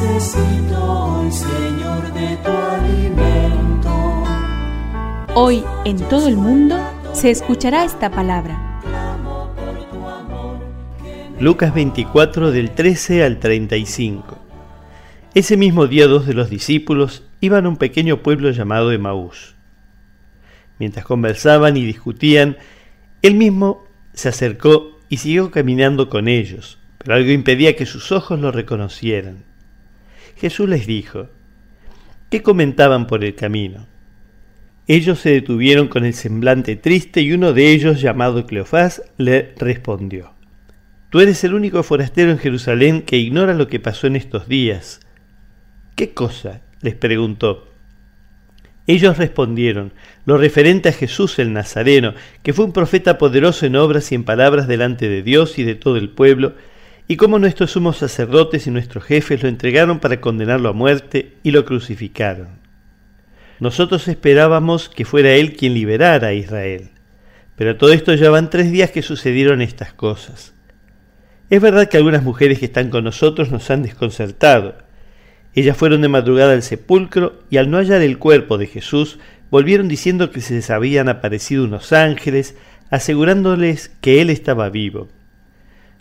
necesito hoy, Señor, de tu alimento. Hoy en todo el mundo se escuchará esta palabra. Lucas 24 del 13 al 35. Ese mismo día dos de los discípulos iban a un pequeño pueblo llamado Emaús. Mientras conversaban y discutían, él mismo se acercó y siguió caminando con ellos, pero algo impedía que sus ojos lo reconocieran. Jesús les dijo, ¿qué comentaban por el camino? Ellos se detuvieron con el semblante triste y uno de ellos, llamado Cleofás, le respondió, Tú eres el único forastero en Jerusalén que ignora lo que pasó en estos días ¿Qué cosa? les preguntó. Ellos respondieron, lo referente a Jesús el Nazareno, que fue un profeta poderoso en obras y en palabras delante de Dios y de todo el pueblo, y cómo nuestros sumos sacerdotes y nuestros jefes lo entregaron para condenarlo a muerte y lo crucificaron. Nosotros esperábamos que fuera él quien liberara a Israel, pero todo esto ya van tres días que sucedieron estas cosas. Es verdad que algunas mujeres que están con nosotros nos han desconcertado, ellas fueron de madrugada al sepulcro y al no hallar el cuerpo de Jesús, volvieron diciendo que se les habían aparecido unos ángeles, asegurándoles que él estaba vivo.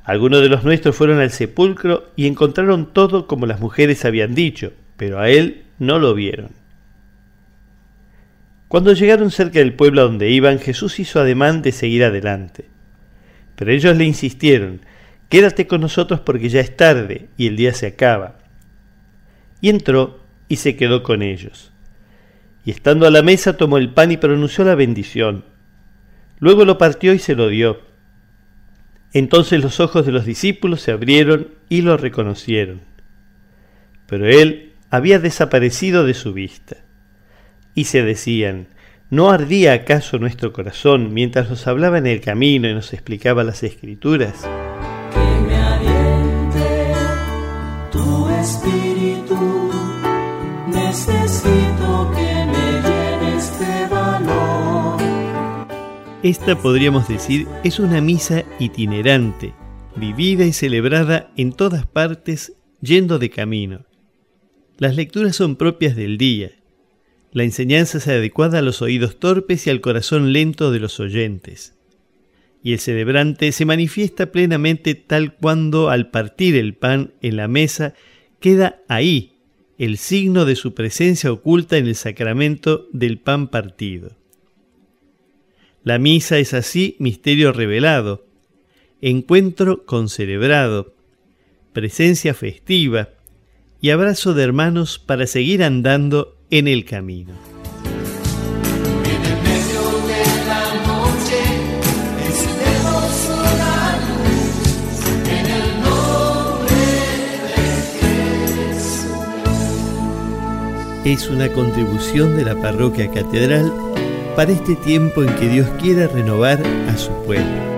Algunos de los nuestros fueron al sepulcro y encontraron todo como las mujeres habían dicho, pero a él no lo vieron. Cuando llegaron cerca del pueblo a donde iban, Jesús hizo ademán de seguir adelante. Pero ellos le insistieron, Quédate con nosotros porque ya es tarde y el día se acaba y entró y se quedó con ellos. Y estando a la mesa tomó el pan y pronunció la bendición. Luego lo partió y se lo dio. Entonces los ojos de los discípulos se abrieron y lo reconocieron. Pero él había desaparecido de su vista. Y se decían, ¿no ardía acaso nuestro corazón mientras nos hablaba en el camino y nos explicaba las escrituras? Esta podríamos decir es una misa itinerante, vivida y celebrada en todas partes yendo de camino. Las lecturas son propias del día. La enseñanza es adecuada a los oídos torpes y al corazón lento de los oyentes. Y el celebrante se manifiesta plenamente tal cuando al partir el pan en la mesa queda ahí el signo de su presencia oculta en el sacramento del pan partido. La misa es así misterio revelado, encuentro concelebrado, presencia festiva. Y abrazo de hermanos para seguir andando en el camino. Es una contribución de la parroquia catedral para este tiempo en que Dios quiere renovar a su pueblo.